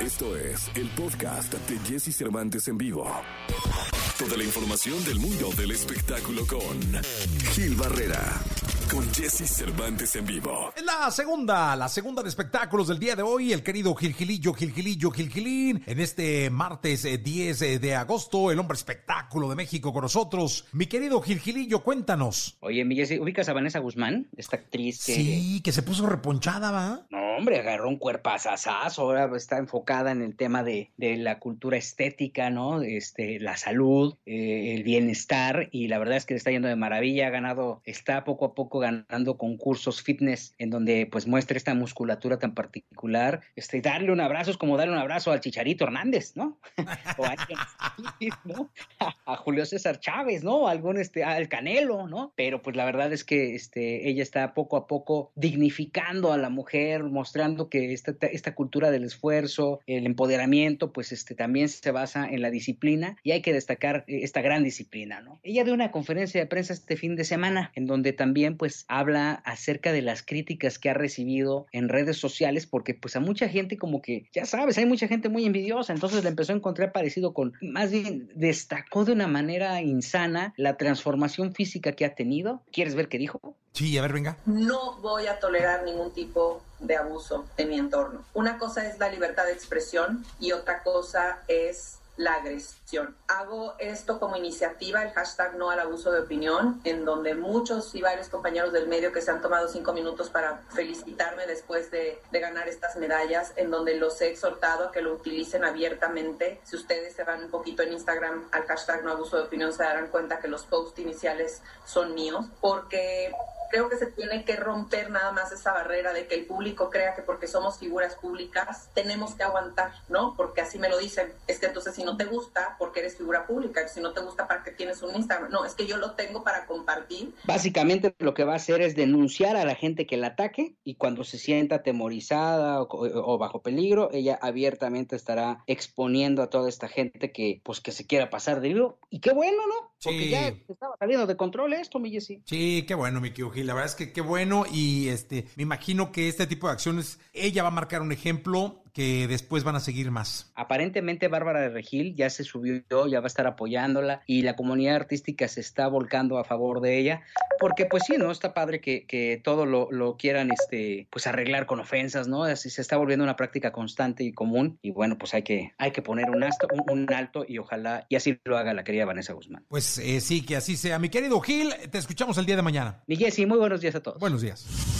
Esto es el podcast de Jesse Cervantes en vivo. Toda la información del mundo del espectáculo con Gil Barrera, con Jesse Cervantes en vivo. Es la segunda, la segunda de espectáculos del día de hoy, el querido Gilgilillo, Gilgilillo, Gilgilín, en este martes eh, 10 eh, de agosto, el hombre espectáculo de México con nosotros. Mi querido Gilgilillo, cuéntanos. Oye, mi Jessy, ¿ubicas a Vanessa Guzmán? Esta actriz que... Sí, que se puso reponchada, ¿va? No, hombre, agarró un cuerpazazazo, ahora está enfocada en el tema de, de la cultura estética, ¿no? Este, la salud, eh, el bienestar, y la verdad es que le está yendo de maravilla, ha ganado, está poco a poco ganando concursos fitness en donde pues muestra esta musculatura tan particular. Este, darle un abrazo es como darle un abrazo al Chicharito Hernández, ¿no? o a, ¿no? a, a Julio César Chávez, ¿no? Algún, este, al Canelo, ¿no? Pero pues la verdad es que este, ella está poco a poco dignificando a la mujer, mostrando que esta, esta cultura del esfuerzo, el empoderamiento, pues este, también se basa en la disciplina y hay que destacar esta gran disciplina, ¿no? Ella dio una conferencia de prensa este fin de semana en donde también pues habla acerca de las críticas que ha recibido en redes sociales porque pues a mucha gente como que, ya sabes, hay mucha gente muy envidiosa, entonces le empezó a encontrar parecido con, más bien destacó de una manera insana la transformación física que ha tenido. ¿Quieres ver qué dijo? Sí, a ver, venga. No voy a tolerar ningún tipo de abuso en mi entorno. Una cosa es la libertad de expresión y otra cosa es la agresión. Hago esto como iniciativa, el hashtag no al abuso de opinión, en donde muchos y varios compañeros del medio que se han tomado cinco minutos para felicitarme después de, ganar estas medallas, en donde los he exhortado a que lo utilicen abiertamente. Si ustedes se van un poquito en Instagram al hashtag no abuso de opinión, se darán cuenta que los posts iniciales son míos, porque creo que se tiene que romper nada más esa barrera de que el público crea que porque somos figuras públicas tenemos que aguantar, ¿no? Porque así me lo dicen. Es que entonces si no te gusta, porque eres figura pública, si no te gusta, ¿para qué tienes un Instagram? No, es que yo lo tengo para compartir. Básicamente lo que va a hacer es denunciar a la gente que la ataque y cuando se sienta atemorizada o, o bajo peligro, ella abiertamente estará exponiendo a toda esta gente que pues que se quiera pasar de vivo. Y qué bueno, ¿no? Porque Sí. ya estaba saliendo de control esto, mi Jessy. Sí, qué bueno, mi querido Gil. La verdad es que qué bueno y este, me imagino que este tipo de acciones, ella va a marcar un ejemplo que después van a seguir más. Aparentemente Bárbara de Regil ya se subió, ya va a estar apoyándola y la comunidad artística se está volcando a favor de ella, porque pues sí, ¿no? Está padre que, que todo lo, lo, quieran este, pues arreglar con ofensas, ¿no? Así se está volviendo una práctica constante y común y bueno, pues hay que, hay que poner un, asto, un, un alto y ojalá y así lo haga la querida Vanessa Guzmán. Pues eh, sí, que así sea. Mi querido Gil, te escuchamos el día de mañana. Mi Jessy, muy buenos días a todos. Buenos días.